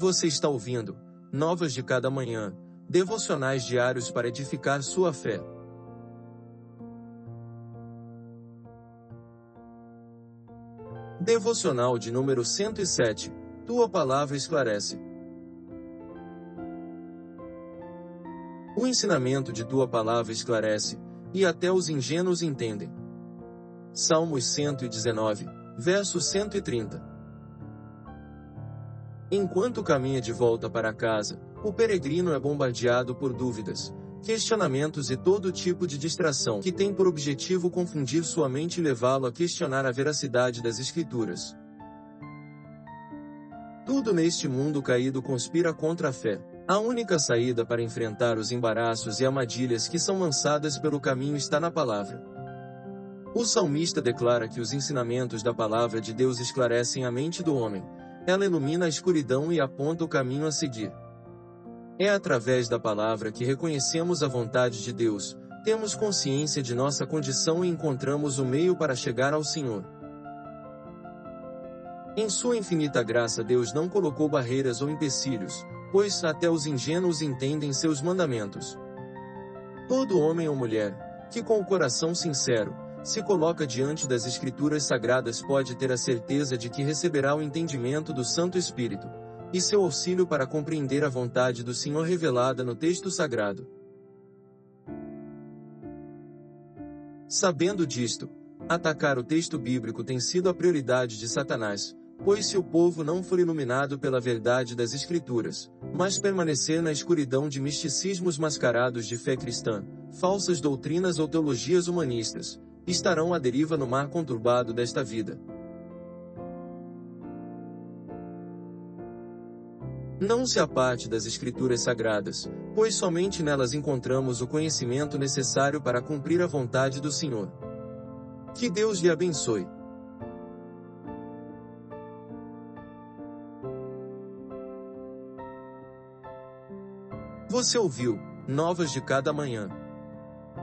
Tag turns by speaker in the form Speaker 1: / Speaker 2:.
Speaker 1: Você está ouvindo Novas de Cada Manhã, devocionais diários para edificar sua fé. Devocional de número 107 Tua palavra esclarece. O ensinamento de tua palavra esclarece, e até os ingênuos entendem. Salmos 119, verso 130. Enquanto caminha de volta para casa, o peregrino é bombardeado por dúvidas, questionamentos e todo tipo de distração que tem por objetivo confundir sua mente e levá-lo a questionar a veracidade das Escrituras. Tudo neste mundo caído conspira contra a fé. A única saída para enfrentar os embaraços e armadilhas que são lançadas pelo caminho está na palavra. O salmista declara que os ensinamentos da palavra de Deus esclarecem a mente do homem, ela ilumina a escuridão e aponta o caminho a seguir. É através da palavra que reconhecemos a vontade de Deus, temos consciência de nossa condição e encontramos o meio para chegar ao Senhor. Em sua infinita graça Deus não colocou barreiras ou empecilhos, pois até os ingênuos entendem seus mandamentos. Todo homem ou mulher, que com o coração sincero, se coloca diante das Escrituras Sagradas pode ter a certeza de que receberá o entendimento do Santo Espírito, e seu auxílio para compreender a vontade do Senhor revelada no texto sagrado. Sabendo disto, atacar o texto bíblico tem sido a prioridade de Satanás, pois se o povo não for iluminado pela verdade das Escrituras, mas permanecer na escuridão de misticismos mascarados de fé cristã, falsas doutrinas ou teologias humanistas, estarão à deriva no mar conturbado desta vida. Não se aparte das Escrituras Sagradas, pois somente nelas encontramos o conhecimento necessário para cumprir a vontade do Senhor. Que Deus lhe abençoe. Você ouviu Novas de Cada Manhã.